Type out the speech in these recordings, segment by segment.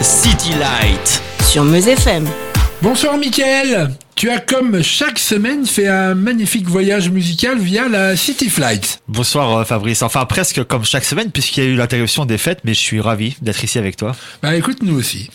City Light. Sur Meuse FM. Bonsoir Mickaël Tu as comme chaque semaine fait un magnifique voyage musical via la City Flight. Bonsoir euh, Fabrice, enfin presque comme chaque semaine puisqu'il y a eu l'interruption des fêtes mais je suis ravi d'être ici avec toi. Bah écoute nous aussi.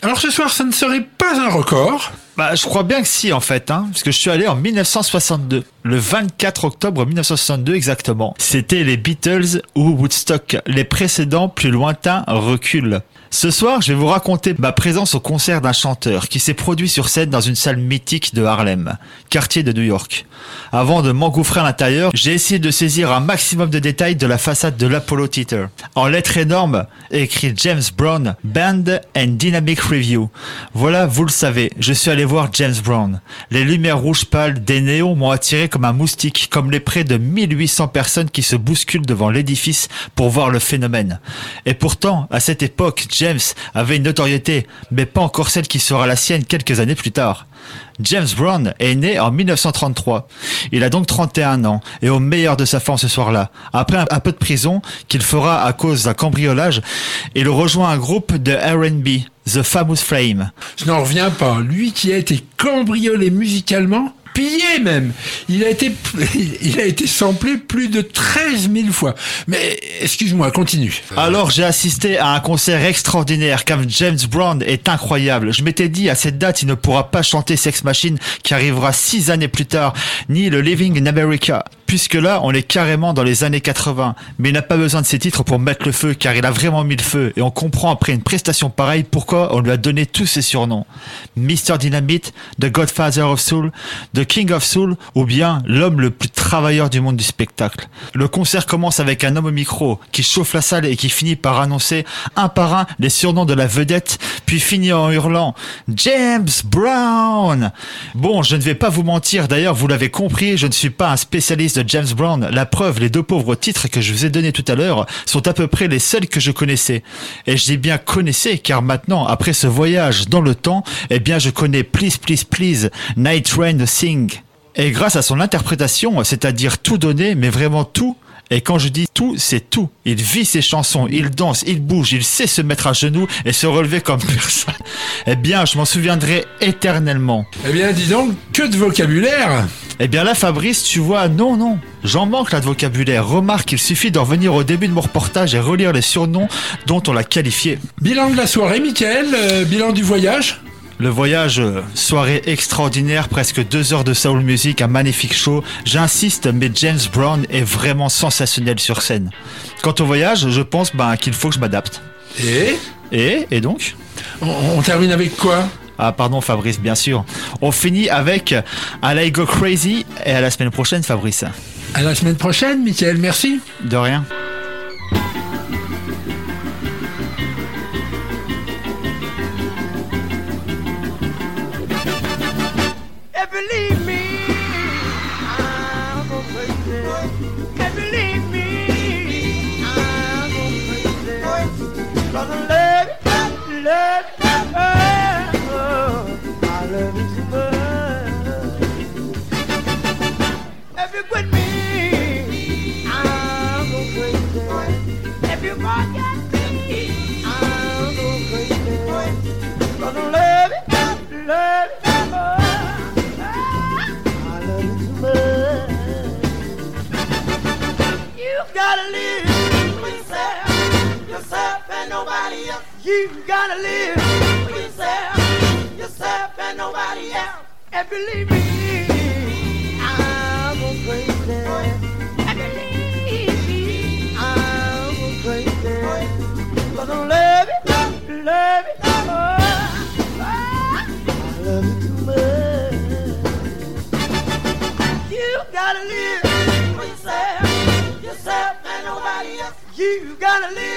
Alors ce soir ça ne serait pas un record bah, je crois bien que si, en fait, hein, parce que je suis allé en 1962, le 24 octobre 1962 exactement. C'était les Beatles ou Woodstock. Les précédents, plus lointains, reculent. Ce soir, je vais vous raconter ma présence au concert d'un chanteur qui s'est produit sur scène dans une salle mythique de Harlem, quartier de New York. Avant de m'engouffrer à l'intérieur, j'ai essayé de saisir un maximum de détails de la façade de l'Apollo Theater. En lettres énormes, écrit James Brown, Band and Dynamic Review. Voilà, vous le savez, je suis allé voir James Brown. Les lumières rouges pâles des néons m'ont attiré comme un moustique, comme les près de 1800 personnes qui se bousculent devant l'édifice pour voir le phénomène. Et pourtant, à cette époque, James avait une notoriété, mais pas encore celle qui sera la sienne quelques années plus tard. James Brown est né en 1933. Il a donc 31 ans et au meilleur de sa forme ce soir-là. Après un, peu de prison qu'il fera à cause d'un cambriolage, il rejoint un groupe de R&B, The Famous Flame. Je n'en reviens pas. Lui qui a été cambriolé musicalement pillé même. Il a été, il a été samplé plus de 13 000 fois. Mais excuse-moi, continue. Alors j'ai assisté à un concert extraordinaire car James Brown est incroyable. Je m'étais dit à cette date il ne pourra pas chanter Sex Machine qui arrivera six années plus tard, ni le Living in America puisque là, on est carrément dans les années 80. Mais il n'a pas besoin de ces titres pour mettre le feu, car il a vraiment mis le feu. Et on comprend après une prestation pareille pourquoi on lui a donné tous ces surnoms. Mr. Dynamite, The Godfather of Soul, The King of Soul, ou bien l'homme le plus travailleur du monde du spectacle. Le concert commence avec un homme au micro qui chauffe la salle et qui finit par annoncer un par un les surnoms de la vedette, puis finit en hurlant James Brown. Bon, je ne vais pas vous mentir, d'ailleurs, vous l'avez compris, je ne suis pas un spécialiste de James Brown, la preuve, les deux pauvres titres que je vous ai donnés tout à l'heure sont à peu près les seuls que je connaissais. Et je dis bien connaissais, car maintenant, après ce voyage dans le temps, eh bien je connais Please Please Please, Night Rain Sing. Et grâce à son interprétation, c'est-à-dire tout donner, mais vraiment tout, et quand je dis tout, c'est tout. Il vit ses chansons, il danse, il bouge, il sait se mettre à genoux et se relever comme personne. Eh bien, je m'en souviendrai éternellement. Eh bien, dis donc, que de vocabulaire Eh bien là, Fabrice, tu vois, non, non. J'en manque là de vocabulaire. Remarque, il suffit d'en revenir au début de mon reportage et relire les surnoms dont on l'a qualifié. Bilan de la soirée, Michael. Euh, bilan du voyage le voyage, euh, soirée extraordinaire, presque deux heures de soul music, un magnifique show. J'insiste, mais James Brown est vraiment sensationnel sur scène. Quant au voyage, je pense ben, qu'il faut que je m'adapte. Et? Et Et donc? On, termine avec quoi? Ah pardon Fabrice, bien sûr. On finit avec I Go Crazy et à la semaine prochaine Fabrice. À la semaine prochaine Michael, merci. De rien. Gotta live for yourself, yourself and nobody else. You gotta live for yourself, yourself and nobody else. And believe me, I'm a crazy. And believe me, I'm. Cause I love it, love it. Oh, I love it too much. Gotta live